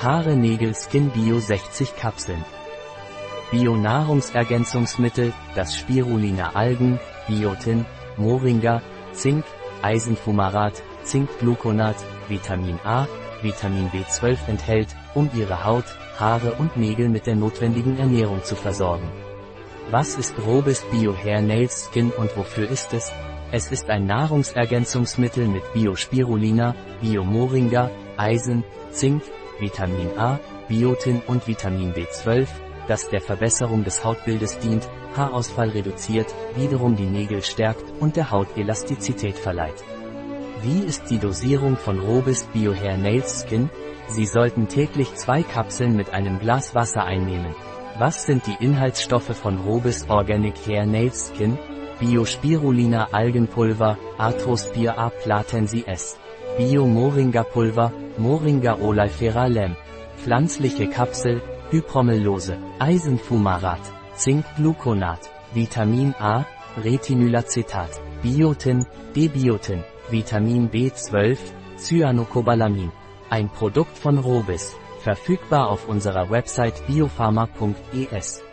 Haare Nägel Skin Bio 60 Kapseln. Bio-Nahrungsergänzungsmittel, das Spirulina Algen, Biotin, Moringa, Zink, Eisenfumarat, Zinkgluconat, Vitamin A, Vitamin B12 enthält, um Ihre Haut, Haare und Nägel mit der notwendigen Ernährung zu versorgen. Was ist Robust Bio Hair Nails Skin und wofür ist es? Es ist ein Nahrungsergänzungsmittel mit Biospirulina, Biomoringa, Eisen, Zink, Vitamin A, Biotin und Vitamin B12, das der Verbesserung des Hautbildes dient, Haarausfall reduziert, wiederum die Nägel stärkt und der Haut Elastizität verleiht. Wie ist die Dosierung von Robust Bio Hair Nails Skin? Sie sollten täglich zwei Kapseln mit einem Glas Wasser einnehmen. Was sind die Inhaltsstoffe von Robust Organic Hair Nails Skin? Biospirulina Algenpulver, Arthrospir A platensi S. Bio Moringa Pulver, Moringa oleifera lem. Pflanzliche Kapsel, Hypromellose, Eisenfumarat, Zinkgluconat, Vitamin A, Retinulacetat, Biotin, Debiotin, Vitamin B12, Cyanocobalamin. Ein Produkt von Robis, verfügbar auf unserer Website biopharma.es.